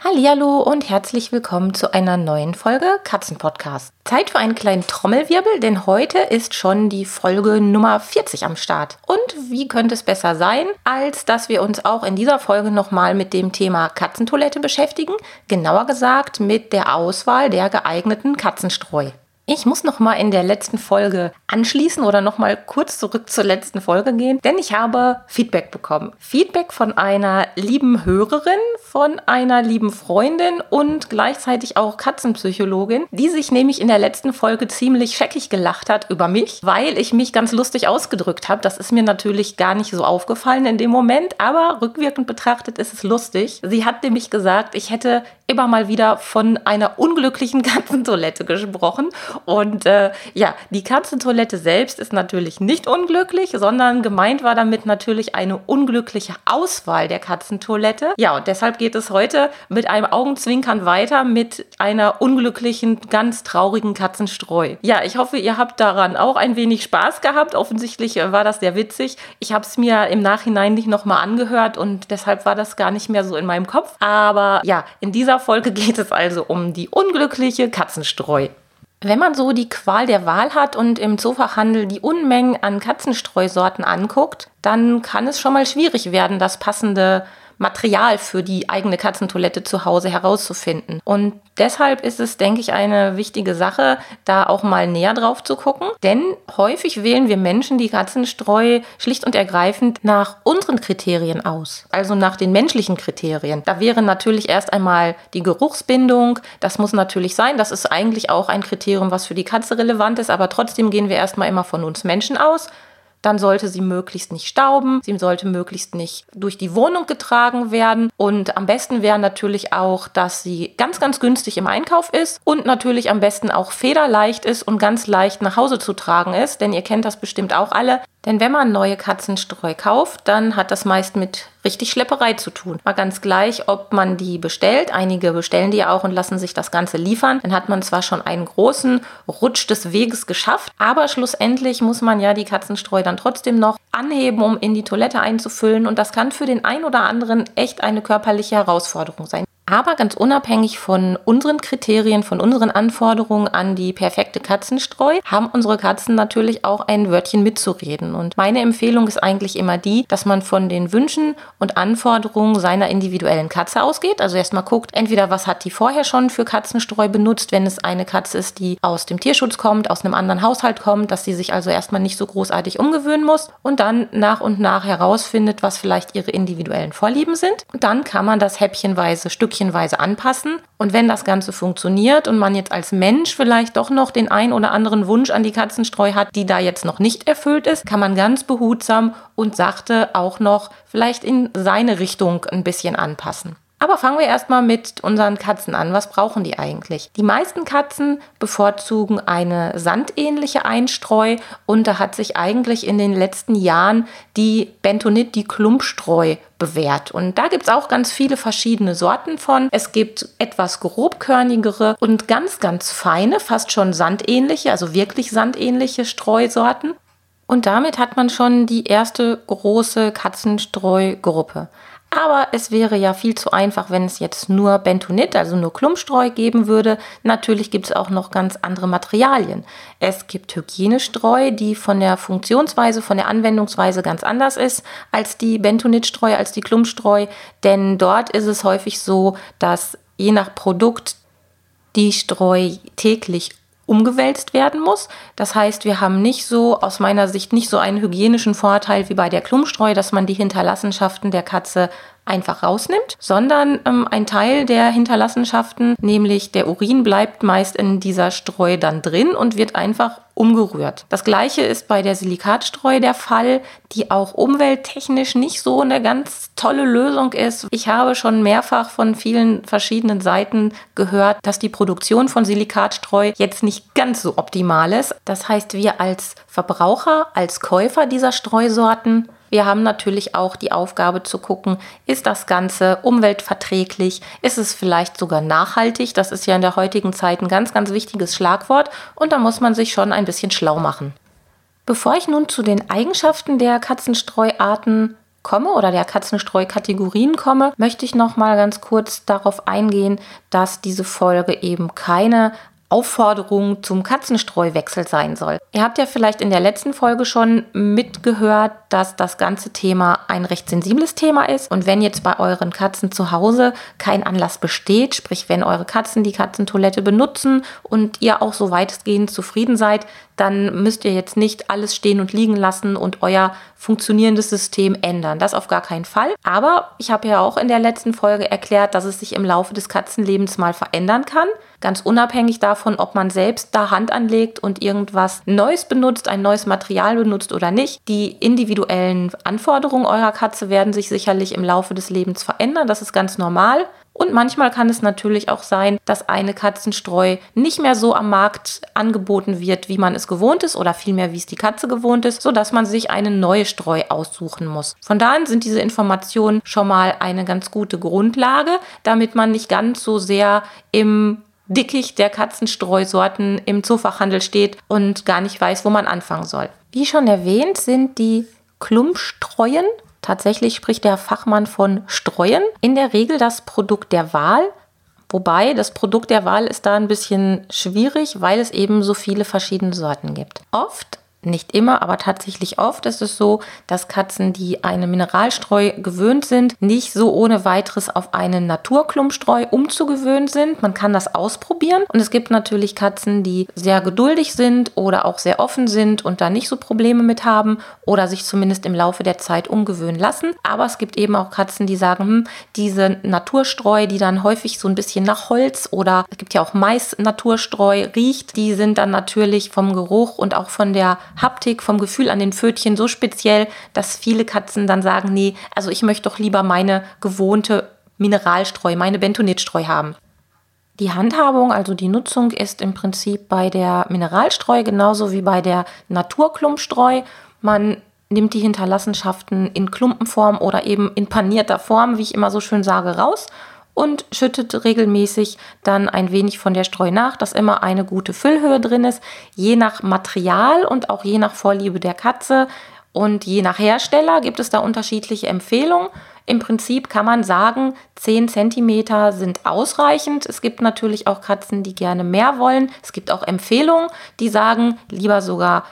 Hallo und herzlich willkommen zu einer neuen Folge Katzenpodcast. Zeit für einen kleinen Trommelwirbel, denn heute ist schon die Folge Nummer 40 am Start. Und wie könnte es besser sein, als dass wir uns auch in dieser Folge nochmal mit dem Thema Katzentoilette beschäftigen, genauer gesagt mit der Auswahl der geeigneten Katzenstreu. Ich muss noch mal in der letzten Folge anschließen oder noch mal kurz zurück zur letzten Folge gehen, denn ich habe Feedback bekommen. Feedback von einer lieben Hörerin, von einer lieben Freundin und gleichzeitig auch Katzenpsychologin, die sich nämlich in der letzten Folge ziemlich scheckig gelacht hat über mich, weil ich mich ganz lustig ausgedrückt habe. Das ist mir natürlich gar nicht so aufgefallen in dem Moment, aber rückwirkend betrachtet ist es lustig. Sie hat nämlich gesagt, ich hätte immer mal wieder von einer unglücklichen Katzentoilette gesprochen. Und äh, ja, die Katzentoilette selbst ist natürlich nicht unglücklich, sondern gemeint war damit natürlich eine unglückliche Auswahl der Katzentoilette. Ja, und deshalb geht es heute mit einem Augenzwinkern weiter mit einer unglücklichen, ganz traurigen Katzenstreu. Ja, ich hoffe, ihr habt daran auch ein wenig Spaß gehabt. Offensichtlich war das sehr witzig. Ich habe es mir im Nachhinein nicht nochmal angehört und deshalb war das gar nicht mehr so in meinem Kopf. Aber ja, in dieser Folge geht es also um die unglückliche Katzenstreu. Wenn man so die Qual der Wahl hat und im Zoofachhandel die Unmengen an Katzenstreusorten anguckt, dann kann es schon mal schwierig werden, das passende Material für die eigene Katzentoilette zu Hause herauszufinden. Und deshalb ist es, denke ich, eine wichtige Sache, da auch mal näher drauf zu gucken. Denn häufig wählen wir Menschen die Katzenstreu schlicht und ergreifend nach unseren Kriterien aus. Also nach den menschlichen Kriterien. Da wäre natürlich erst einmal die Geruchsbindung. Das muss natürlich sein. Das ist eigentlich auch ein Kriterium, was für die Katze relevant ist. Aber trotzdem gehen wir erstmal immer von uns Menschen aus dann sollte sie möglichst nicht stauben, sie sollte möglichst nicht durch die Wohnung getragen werden und am besten wäre natürlich auch, dass sie ganz, ganz günstig im Einkauf ist und natürlich am besten auch federleicht ist und ganz leicht nach Hause zu tragen ist, denn ihr kennt das bestimmt auch alle. Denn wenn man neue Katzenstreu kauft, dann hat das meist mit richtig Schlepperei zu tun. Mal ganz gleich, ob man die bestellt. Einige bestellen die auch und lassen sich das Ganze liefern. Dann hat man zwar schon einen großen Rutsch des Weges geschafft, aber schlussendlich muss man ja die Katzenstreu dann trotzdem noch anheben, um in die Toilette einzufüllen. Und das kann für den einen oder anderen echt eine körperliche Herausforderung sein. Aber ganz unabhängig von unseren Kriterien, von unseren Anforderungen an die perfekte Katzenstreu, haben unsere Katzen natürlich auch ein Wörtchen mitzureden. Und meine Empfehlung ist eigentlich immer die, dass man von den Wünschen und Anforderungen seiner individuellen Katze ausgeht. Also erstmal guckt, entweder was hat die vorher schon für Katzenstreu benutzt, wenn es eine Katze ist, die aus dem Tierschutz kommt, aus einem anderen Haushalt kommt, dass sie sich also erstmal nicht so großartig umgewöhnen muss und dann nach und nach herausfindet, was vielleicht ihre individuellen Vorlieben sind. Und dann kann man das häppchenweise, Stückchen stückchenweise anpassen. Und wenn das Ganze funktioniert und man jetzt als Mensch vielleicht doch noch den ein oder anderen Wunsch an die Katzenstreu hat, die da jetzt noch nicht erfüllt ist, kann man ganz behutsam und sachte auch noch vielleicht in seine Richtung ein bisschen anpassen. Aber fangen wir erstmal mit unseren Katzen an. Was brauchen die eigentlich? Die meisten Katzen bevorzugen eine sandähnliche Einstreu und da hat sich eigentlich in den letzten Jahren die Bentonit, die Klumpstreu bewährt. Und da gibt es auch ganz viele verschiedene Sorten von. Es gibt etwas grobkörnigere und ganz, ganz feine, fast schon sandähnliche, also wirklich sandähnliche Streusorten. Und damit hat man schon die erste große Katzenstreugruppe. Aber es wäre ja viel zu einfach, wenn es jetzt nur Bentonit, also nur Klumpstreu geben würde. Natürlich gibt es auch noch ganz andere Materialien. Es gibt Hygienestreu, die von der Funktionsweise, von der Anwendungsweise ganz anders ist als die Bentonitstreu, als die Klumpstreu. Denn dort ist es häufig so, dass je nach Produkt die Streu täglich umgewälzt werden muss. Das heißt, wir haben nicht so, aus meiner Sicht, nicht so einen hygienischen Vorteil wie bei der Klumpstreu, dass man die Hinterlassenschaften der Katze einfach rausnimmt, sondern ähm, ein Teil der Hinterlassenschaften, nämlich der Urin, bleibt meist in dieser Streu dann drin und wird einfach umgerührt. Das gleiche ist bei der Silikatstreu der Fall, die auch umwelttechnisch nicht so eine ganz tolle Lösung ist. Ich habe schon mehrfach von vielen verschiedenen Seiten gehört, dass die Produktion von Silikatstreu jetzt nicht ganz so optimal ist. Das heißt, wir als Verbraucher, als Käufer dieser Streusorten wir haben natürlich auch die Aufgabe zu gucken, ist das Ganze umweltverträglich, ist es vielleicht sogar nachhaltig. Das ist ja in der heutigen Zeit ein ganz, ganz wichtiges Schlagwort und da muss man sich schon ein bisschen schlau machen. Bevor ich nun zu den Eigenschaften der Katzenstreuarten komme oder der Katzenstreu-Kategorien komme, möchte ich noch mal ganz kurz darauf eingehen, dass diese Folge eben keine Aufforderung zum Katzenstreuwechsel sein soll. Ihr habt ja vielleicht in der letzten Folge schon mitgehört, dass das ganze Thema ein recht sensibles Thema ist. Und wenn jetzt bei euren Katzen zu Hause kein Anlass besteht, sprich wenn eure Katzen die Katzentoilette benutzen und ihr auch so weitestgehend zufrieden seid, dann müsst ihr jetzt nicht alles stehen und liegen lassen und euer funktionierendes System ändern. Das auf gar keinen Fall. Aber ich habe ja auch in der letzten Folge erklärt, dass es sich im Laufe des Katzenlebens mal verändern kann. Ganz unabhängig davon, ob man selbst da Hand anlegt und irgendwas Neues benutzt, ein neues Material benutzt oder nicht. Die individuellen Anforderungen eurer Katze werden sich sicherlich im Laufe des Lebens verändern. Das ist ganz normal. Und manchmal kann es natürlich auch sein, dass eine Katzenstreu nicht mehr so am Markt angeboten wird, wie man es gewohnt ist oder vielmehr wie es die Katze gewohnt ist, sodass man sich eine neue Streu aussuchen muss. Von daher sind diese Informationen schon mal eine ganz gute Grundlage, damit man nicht ganz so sehr im Dickicht der Katzenstreusorten im Zoofachhandel steht und gar nicht weiß, wo man anfangen soll. Wie schon erwähnt, sind die Klumpstreuen Tatsächlich spricht der Fachmann von Streuen. In der Regel das Produkt der Wahl. Wobei das Produkt der Wahl ist da ein bisschen schwierig, weil es eben so viele verschiedene Sorten gibt. Oft nicht immer, aber tatsächlich oft ist es so, dass Katzen, die eine Mineralstreu gewöhnt sind, nicht so ohne weiteres auf eine Naturklumpstreu umzugewöhnen sind. Man kann das ausprobieren und es gibt natürlich Katzen, die sehr geduldig sind oder auch sehr offen sind und da nicht so Probleme mit haben oder sich zumindest im Laufe der Zeit umgewöhnen lassen. Aber es gibt eben auch Katzen, die sagen, hm, diese Naturstreu, die dann häufig so ein bisschen nach Holz oder es gibt ja auch Mais-Naturstreu riecht, die sind dann natürlich vom Geruch und auch von der Haptik, vom Gefühl an den Pfötchen so speziell, dass viele Katzen dann sagen, nee, also ich möchte doch lieber meine gewohnte Mineralstreu, meine Bentonitstreu haben. Die Handhabung, also die Nutzung, ist im Prinzip bei der Mineralstreu genauso wie bei der Naturklumpstreu. Man nimmt die Hinterlassenschaften in Klumpenform oder eben in panierter Form, wie ich immer so schön sage, raus und schüttet regelmäßig dann ein wenig von der Streu nach, dass immer eine gute Füllhöhe drin ist, je nach Material und auch je nach Vorliebe der Katze und je nach Hersteller gibt es da unterschiedliche Empfehlungen. Im Prinzip kann man sagen, 10 cm sind ausreichend. Es gibt natürlich auch Katzen, die gerne mehr wollen. Es gibt auch Empfehlungen, die sagen, lieber sogar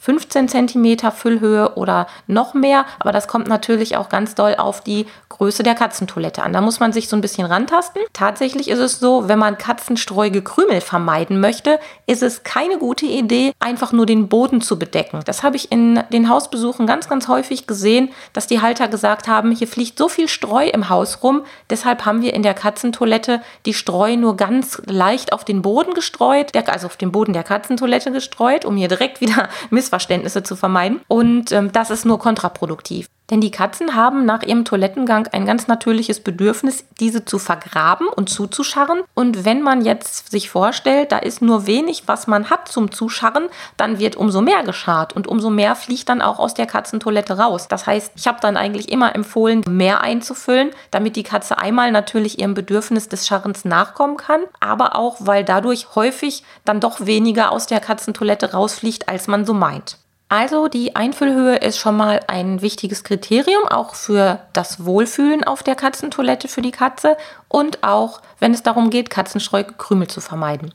15 cm Füllhöhe oder noch mehr. Aber das kommt natürlich auch ganz doll auf die Größe der Katzentoilette an. Da muss man sich so ein bisschen rantasten. Tatsächlich ist es so, wenn man katzenstreuige Krümel vermeiden möchte, ist es keine gute Idee, einfach nur den Boden zu bedecken. Das habe ich in den Hausbesuchen ganz, ganz häufig gesehen, dass die Halter gesagt haben, hier fliegt so viel Streu im Haus rum, deshalb haben wir in der Katzentoilette die Streu nur ganz leicht auf den Boden gestreut, also auf den Boden der Katzentoilette gestreut, um hier direkt wieder Miss Missverständnisse zu vermeiden. Und ähm, das ist nur kontraproduktiv. Denn die Katzen haben nach ihrem Toilettengang ein ganz natürliches Bedürfnis, diese zu vergraben und zuzuscharren. Und wenn man jetzt sich vorstellt, da ist nur wenig, was man hat zum Zuscharren, dann wird umso mehr geschart und umso mehr fliegt dann auch aus der Katzentoilette raus. Das heißt, ich habe dann eigentlich immer empfohlen, mehr einzufüllen, damit die Katze einmal natürlich ihrem Bedürfnis des Scharrens nachkommen kann, aber auch, weil dadurch häufig dann doch weniger aus der Katzentoilette rausfliegt, als man so meint. Also die Einfüllhöhe ist schon mal ein wichtiges Kriterium, auch für das Wohlfühlen auf der Katzentoilette für die Katze und auch, wenn es darum geht, katzenstreuige Krümel zu vermeiden.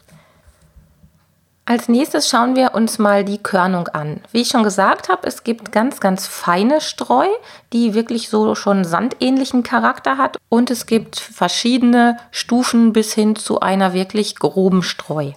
Als nächstes schauen wir uns mal die Körnung an. Wie ich schon gesagt habe, es gibt ganz, ganz feine Streu, die wirklich so schon sandähnlichen Charakter hat und es gibt verschiedene Stufen bis hin zu einer wirklich groben Streu.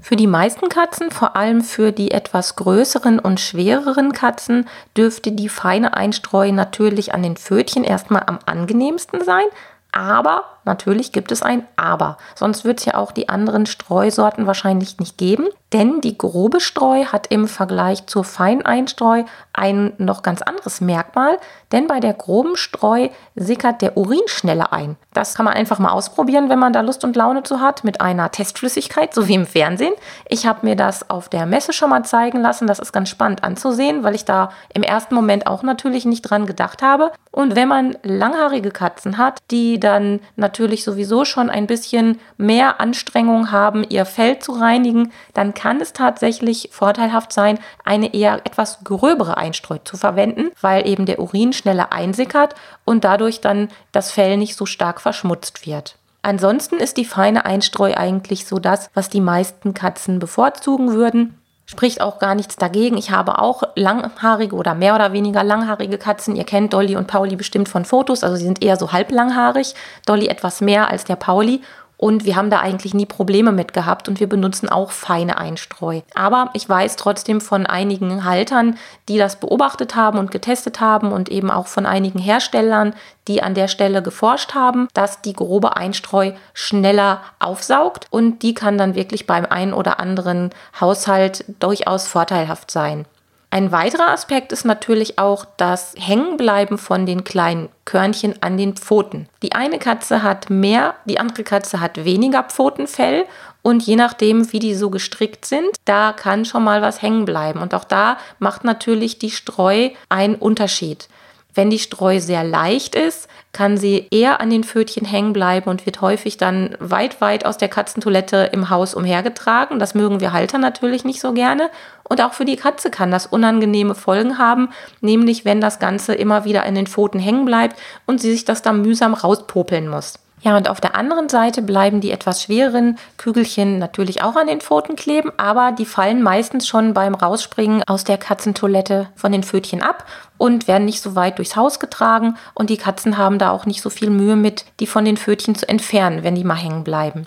Für die meisten Katzen, vor allem für die etwas größeren und schwereren Katzen, dürfte die feine Einstreu natürlich an den Pfötchen erstmal am angenehmsten sein. Aber natürlich gibt es ein Aber. Sonst wird es ja auch die anderen Streusorten wahrscheinlich nicht geben. Denn die grobe Streu hat im Vergleich zur Feineinstreu ein noch ganz anderes Merkmal. Denn bei der groben Streu sickert der Urin schneller ein. Das kann man einfach mal ausprobieren, wenn man da Lust und Laune zu hat, mit einer Testflüssigkeit, so wie im Fernsehen. Ich habe mir das auf der Messe schon mal zeigen lassen. Das ist ganz spannend anzusehen, weil ich da im ersten Moment auch natürlich nicht dran gedacht habe. Und wenn man langhaarige Katzen hat, die dann natürlich sowieso schon ein bisschen mehr Anstrengung haben, ihr Fell zu reinigen, dann kann es tatsächlich vorteilhaft sein, eine eher etwas gröbere Einstreu zu verwenden, weil eben der Urin schneller einsickert und dadurch dann das Fell nicht so stark verschmutzt wird. Ansonsten ist die feine Einstreu eigentlich so das, was die meisten Katzen bevorzugen würden. Spricht auch gar nichts dagegen. Ich habe auch langhaarige oder mehr oder weniger langhaarige Katzen. Ihr kennt Dolly und Pauli bestimmt von Fotos. Also sie sind eher so halblanghaarig. Dolly etwas mehr als der Pauli. Und wir haben da eigentlich nie Probleme mit gehabt und wir benutzen auch feine Einstreu. Aber ich weiß trotzdem von einigen Haltern, die das beobachtet haben und getestet haben und eben auch von einigen Herstellern, die an der Stelle geforscht haben, dass die grobe Einstreu schneller aufsaugt und die kann dann wirklich beim einen oder anderen Haushalt durchaus vorteilhaft sein. Ein weiterer Aspekt ist natürlich auch das Hängenbleiben von den kleinen Körnchen an den Pfoten. Die eine Katze hat mehr, die andere Katze hat weniger Pfotenfell und je nachdem, wie die so gestrickt sind, da kann schon mal was hängen bleiben. Und auch da macht natürlich die Streu einen Unterschied. Wenn die Streu sehr leicht ist, kann sie eher an den Pfötchen hängen bleiben und wird häufig dann weit, weit aus der Katzentoilette im Haus umhergetragen. Das mögen wir Halter natürlich nicht so gerne. Und auch für die Katze kann das unangenehme Folgen haben, nämlich wenn das Ganze immer wieder in den Pfoten hängen bleibt und sie sich das dann mühsam rauspopeln muss. Ja, und auf der anderen Seite bleiben die etwas schwereren Kügelchen natürlich auch an den Pfoten kleben, aber die fallen meistens schon beim Rausspringen aus der Katzentoilette von den Pfötchen ab und werden nicht so weit durchs Haus getragen und die Katzen haben da auch nicht so viel Mühe mit, die von den Pfötchen zu entfernen, wenn die mal hängen bleiben.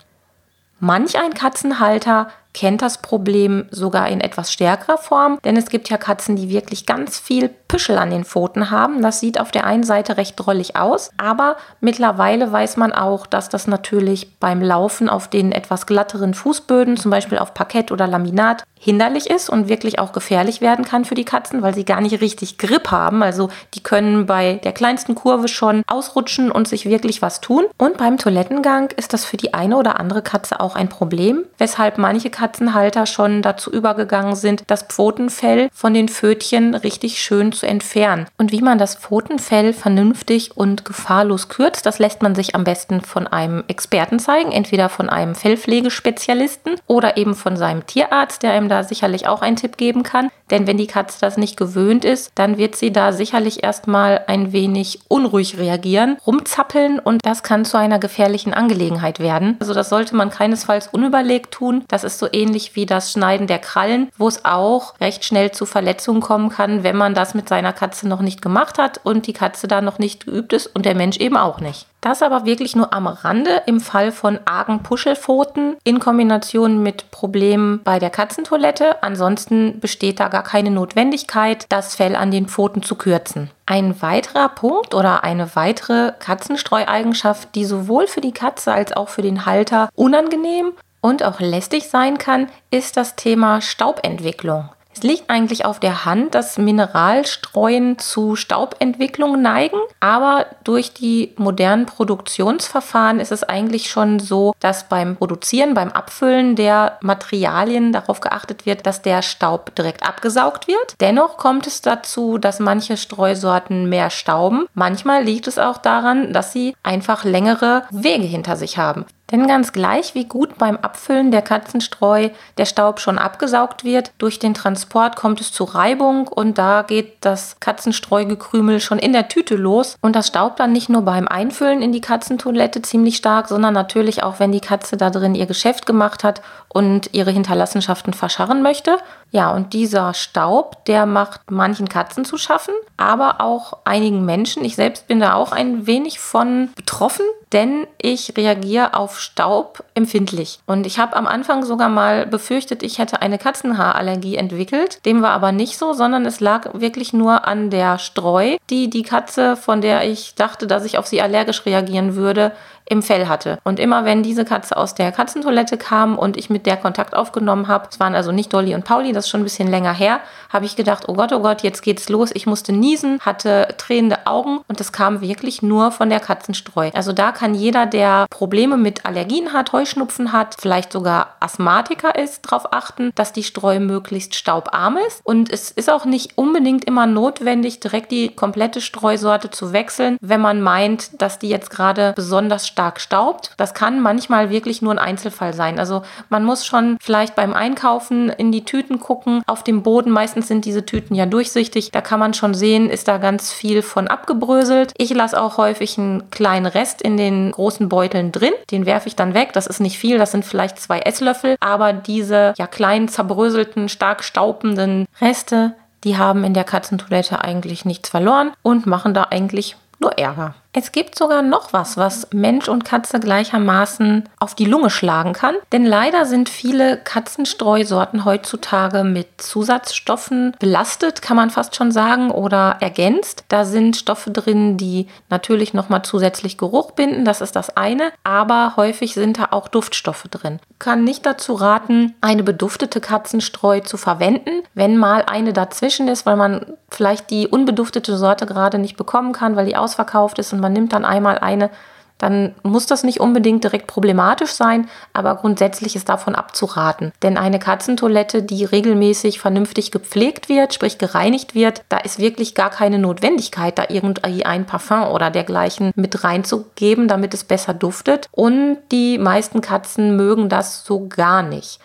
Manch ein Katzenhalter kennt das Problem sogar in etwas stärkerer Form, denn es gibt ja Katzen, die wirklich ganz viel Püschel an den Pfoten haben. Das sieht auf der einen Seite recht drollig aus, aber mittlerweile weiß man auch, dass das natürlich beim Laufen auf den etwas glatteren Fußböden, zum Beispiel auf Parkett oder Laminat, hinderlich ist und wirklich auch gefährlich werden kann für die Katzen, weil sie gar nicht richtig Grip haben. Also die können bei der kleinsten Kurve schon ausrutschen und sich wirklich was tun. Und beim Toilettengang ist das für die eine oder andere Katze auch ein Problem, weshalb manche Katzenhalter schon dazu übergegangen sind, das Pfotenfell von den Pfötchen richtig schön zu entfernen. Und wie man das Pfotenfell vernünftig und gefahrlos kürzt, das lässt man sich am besten von einem Experten zeigen, entweder von einem Fellpflegespezialisten oder eben von seinem Tierarzt, der einem da sicherlich auch einen Tipp geben kann. Denn wenn die Katze das nicht gewöhnt ist, dann wird sie da sicherlich erstmal ein wenig unruhig reagieren, rumzappeln und das kann zu einer gefährlichen Angelegenheit werden. Also das sollte man keinesfalls unüberlegt tun. Das ist so ähnlich wie das Schneiden der Krallen, wo es auch recht schnell zu Verletzungen kommen kann, wenn man das mit seiner Katze noch nicht gemacht hat und die Katze da noch nicht geübt ist und der Mensch eben auch nicht. Das aber wirklich nur am Rande im Fall von argen Puschelpfoten in Kombination mit Problemen bei der Katzentoilette. Ansonsten besteht da gar keine Notwendigkeit, das Fell an den Pfoten zu kürzen. Ein weiterer Punkt oder eine weitere Katzenstreueigenschaft, die sowohl für die Katze als auch für den Halter unangenehm und auch lästig sein kann, ist das Thema Staubentwicklung. Es liegt eigentlich auf der Hand, dass Mineralstreuen zu Staubentwicklung neigen, aber durch die modernen Produktionsverfahren ist es eigentlich schon so, dass beim Produzieren, beim Abfüllen der Materialien darauf geachtet wird, dass der Staub direkt abgesaugt wird. Dennoch kommt es dazu, dass manche Streusorten mehr stauben. Manchmal liegt es auch daran, dass sie einfach längere Wege hinter sich haben. Denn ganz gleich, wie gut beim Abfüllen der Katzenstreu der Staub schon abgesaugt wird, durch den Transport kommt es zu Reibung und da geht das Katzenstreugekrümel schon in der Tüte los und das staubt dann nicht nur beim Einfüllen in die Katzentoilette ziemlich stark, sondern natürlich auch, wenn die Katze da drin ihr Geschäft gemacht hat und ihre Hinterlassenschaften verscharren möchte. Ja, und dieser Staub, der macht manchen Katzen zu schaffen, aber auch einigen Menschen. Ich selbst bin da auch ein wenig von betroffen, denn ich reagiere auf Staub empfindlich. Und ich habe am Anfang sogar mal befürchtet, ich hätte eine Katzenhaarallergie entwickelt. Dem war aber nicht so, sondern es lag wirklich nur an der Streu, die die Katze, von der ich dachte, dass ich auf sie allergisch reagieren würde, im Fell hatte. Und immer wenn diese Katze aus der Katzentoilette kam und ich mit der Kontakt aufgenommen habe, es waren also nicht Dolly und Pauli, das ist schon ein bisschen länger her, habe ich gedacht, oh Gott, oh Gott, jetzt geht's los. Ich musste niesen, hatte tränende Augen und das kam wirklich nur von der Katzenstreu. Also da kann jeder, der Probleme mit Allergien hat, Heuschnupfen hat, vielleicht sogar Asthmatiker ist, darauf achten, dass die Streu möglichst staubarm ist. Und es ist auch nicht unbedingt immer notwendig, direkt die komplette Streusorte zu wechseln, wenn man meint, dass die jetzt gerade besonders stark staubt. Das kann manchmal wirklich nur ein Einzelfall sein. Also man muss schon vielleicht beim Einkaufen in die Tüten gucken. Auf dem Boden, meistens sind diese Tüten ja durchsichtig. Da kann man schon sehen, ist da ganz viel von abgebröselt. Ich lasse auch häufig einen kleinen Rest in den großen Beuteln drin. Den werfe ich dann weg. Das ist nicht viel, das sind vielleicht zwei Esslöffel. Aber diese ja kleinen, zerbröselten, stark staubenden Reste, die haben in der Katzentoilette eigentlich nichts verloren und machen da eigentlich nur Ärger. Es gibt sogar noch was, was Mensch und Katze gleichermaßen auf die Lunge schlagen kann. Denn leider sind viele Katzenstreusorten heutzutage mit Zusatzstoffen belastet, kann man fast schon sagen, oder ergänzt. Da sind Stoffe drin, die natürlich nochmal zusätzlich Geruch binden, das ist das eine. Aber häufig sind da auch Duftstoffe drin. Kann nicht dazu raten, eine beduftete Katzenstreu zu verwenden, wenn mal eine dazwischen ist, weil man vielleicht die unbeduftete Sorte gerade nicht bekommen kann, weil die ausverkauft ist und man nimmt dann einmal eine, dann muss das nicht unbedingt direkt problematisch sein, aber grundsätzlich ist davon abzuraten. Denn eine Katzentoilette, die regelmäßig vernünftig gepflegt wird, sprich gereinigt wird, da ist wirklich gar keine Notwendigkeit, da irgendwie ein Parfum oder dergleichen mit reinzugeben, damit es besser duftet. Und die meisten Katzen mögen das so gar nicht.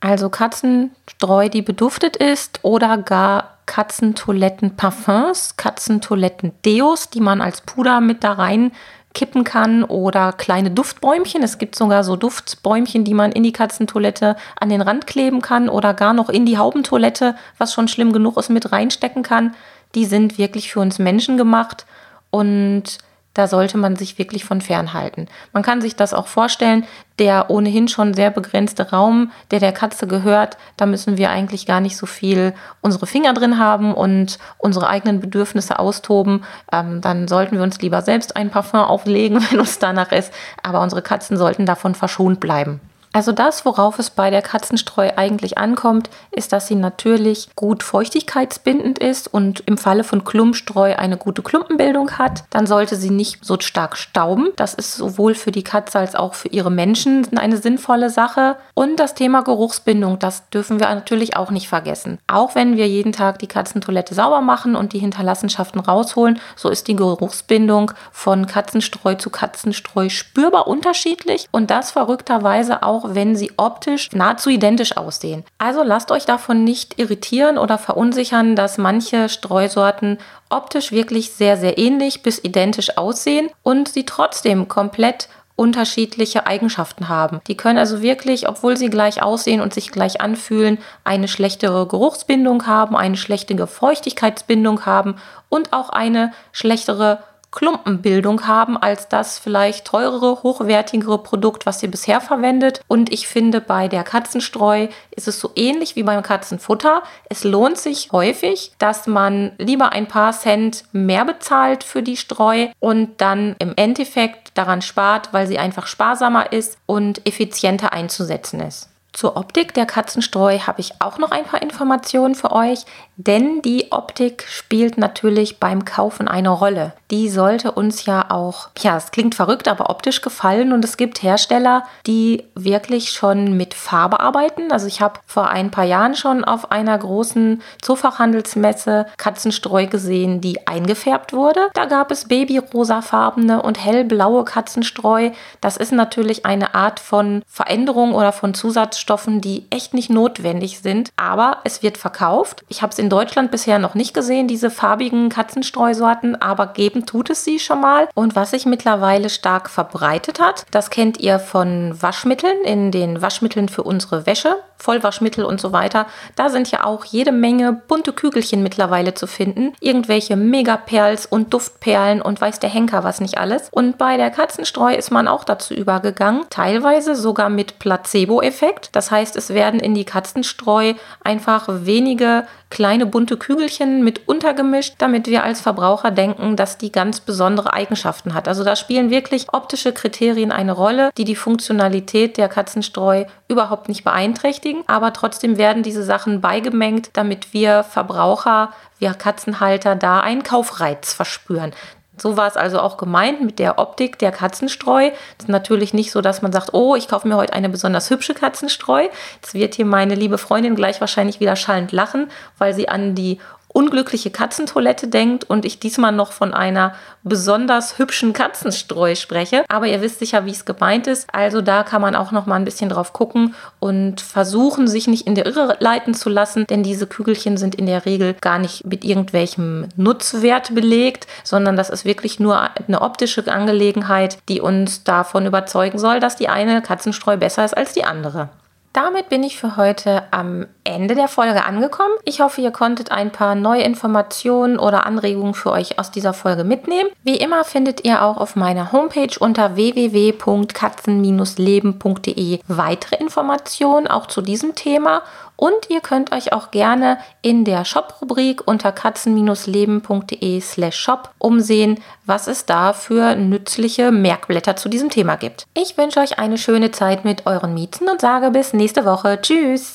Also Katzenstreu, die beduftet ist oder gar Katzentoiletten-Parfums, Katzentoiletten-Deos, die man als Puder mit da rein kippen kann oder kleine Duftbäumchen. Es gibt sogar so Duftbäumchen, die man in die Katzentoilette an den Rand kleben kann oder gar noch in die Haubentoilette, was schon schlimm genug ist, mit reinstecken kann. Die sind wirklich für uns Menschen gemacht und da sollte man sich wirklich von fernhalten. Man kann sich das auch vorstellen, der ohnehin schon sehr begrenzte Raum, der der Katze gehört, da müssen wir eigentlich gar nicht so viel unsere Finger drin haben und unsere eigenen Bedürfnisse austoben. Ähm, dann sollten wir uns lieber selbst ein Parfum auflegen, wenn uns danach ist. Aber unsere Katzen sollten davon verschont bleiben. Also das, worauf es bei der Katzenstreu eigentlich ankommt, ist, dass sie natürlich gut feuchtigkeitsbindend ist und im Falle von Klumpstreu eine gute Klumpenbildung hat. Dann sollte sie nicht so stark stauben. Das ist sowohl für die Katze als auch für ihre Menschen eine sinnvolle Sache. Und das Thema Geruchsbindung, das dürfen wir natürlich auch nicht vergessen. Auch wenn wir jeden Tag die Katzentoilette sauber machen und die Hinterlassenschaften rausholen, so ist die Geruchsbindung von Katzenstreu zu Katzenstreu spürbar unterschiedlich und das verrückterweise auch auch wenn sie optisch nahezu identisch aussehen. Also lasst euch davon nicht irritieren oder verunsichern, dass manche Streusorten optisch wirklich sehr, sehr ähnlich bis identisch aussehen und sie trotzdem komplett unterschiedliche Eigenschaften haben. Die können also wirklich, obwohl sie gleich aussehen und sich gleich anfühlen, eine schlechtere Geruchsbindung haben, eine schlechtere Feuchtigkeitsbindung haben und auch eine schlechtere Klumpenbildung haben als das vielleicht teurere, hochwertigere Produkt, was ihr bisher verwendet. Und ich finde, bei der Katzenstreu ist es so ähnlich wie beim Katzenfutter. Es lohnt sich häufig, dass man lieber ein paar Cent mehr bezahlt für die Streu und dann im Endeffekt daran spart, weil sie einfach sparsamer ist und effizienter einzusetzen ist. Zur Optik der Katzenstreu habe ich auch noch ein paar Informationen für euch, denn die Optik spielt natürlich beim Kaufen eine Rolle. Die sollte uns ja auch, ja, es klingt verrückt, aber optisch gefallen und es gibt Hersteller, die wirklich schon mit Farbe arbeiten. Also ich habe vor ein paar Jahren schon auf einer großen Zoofachhandelsmesse Katzenstreu gesehen, die eingefärbt wurde. Da gab es babyrosafarbene und hellblaue Katzenstreu. Das ist natürlich eine Art von Veränderung oder von Zusatz Zusatzstoffen, die echt nicht notwendig sind. Aber es wird verkauft. Ich habe es in Deutschland bisher noch nicht gesehen, diese farbigen Katzenstreusorten, aber geben tut es sie schon mal. Und was sich mittlerweile stark verbreitet hat, das kennt ihr von Waschmitteln, in den Waschmitteln für unsere Wäsche, Vollwaschmittel und so weiter. Da sind ja auch jede Menge bunte Kügelchen mittlerweile zu finden. Irgendwelche Megaperls und Duftperlen und weiß der Henker was nicht alles. Und bei der Katzenstreu ist man auch dazu übergegangen, teilweise sogar mit Placebo-Effekt. Das heißt, es werden in die Katzenstreu einfach wenige kleine bunte Kügelchen mit untergemischt, damit wir als Verbraucher denken, dass die ganz besondere Eigenschaften hat. Also da spielen wirklich optische Kriterien eine Rolle, die die Funktionalität der Katzenstreu überhaupt nicht beeinträchtigen, aber trotzdem werden diese Sachen beigemengt, damit wir Verbraucher, wir Katzenhalter da einen Kaufreiz verspüren. So war es also auch gemeint mit der Optik der Katzenstreu. Es ist natürlich nicht so, dass man sagt, oh, ich kaufe mir heute eine besonders hübsche Katzenstreu. Jetzt wird hier meine liebe Freundin gleich wahrscheinlich wieder schallend lachen, weil sie an die unglückliche Katzentoilette denkt und ich diesmal noch von einer besonders hübschen Katzenstreu spreche. Aber ihr wisst sicher, wie es gemeint ist. Also da kann man auch noch mal ein bisschen drauf gucken und versuchen, sich nicht in der Irre leiten zu lassen, denn diese Kügelchen sind in der Regel gar nicht mit irgendwelchem Nutzwert belegt, sondern das ist wirklich nur eine optische Angelegenheit, die uns davon überzeugen soll, dass die eine Katzenstreu besser ist als die andere. Damit bin ich für heute am Ende der Folge angekommen. Ich hoffe, ihr konntet ein paar neue Informationen oder Anregungen für euch aus dieser Folge mitnehmen. Wie immer findet ihr auch auf meiner Homepage unter www.katzen-leben.de weitere Informationen auch zu diesem Thema und ihr könnt euch auch gerne in der Shop-Rubrik unter katzen-leben.de slash shop umsehen, was es da für nützliche Merkblätter zu diesem Thema gibt. Ich wünsche euch eine schöne Zeit mit euren Mieten und sage bis nächste Woche. Tschüss!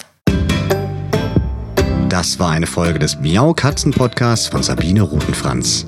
Das war eine Folge des Miau Katzen Podcasts von Sabine Rutenfranz.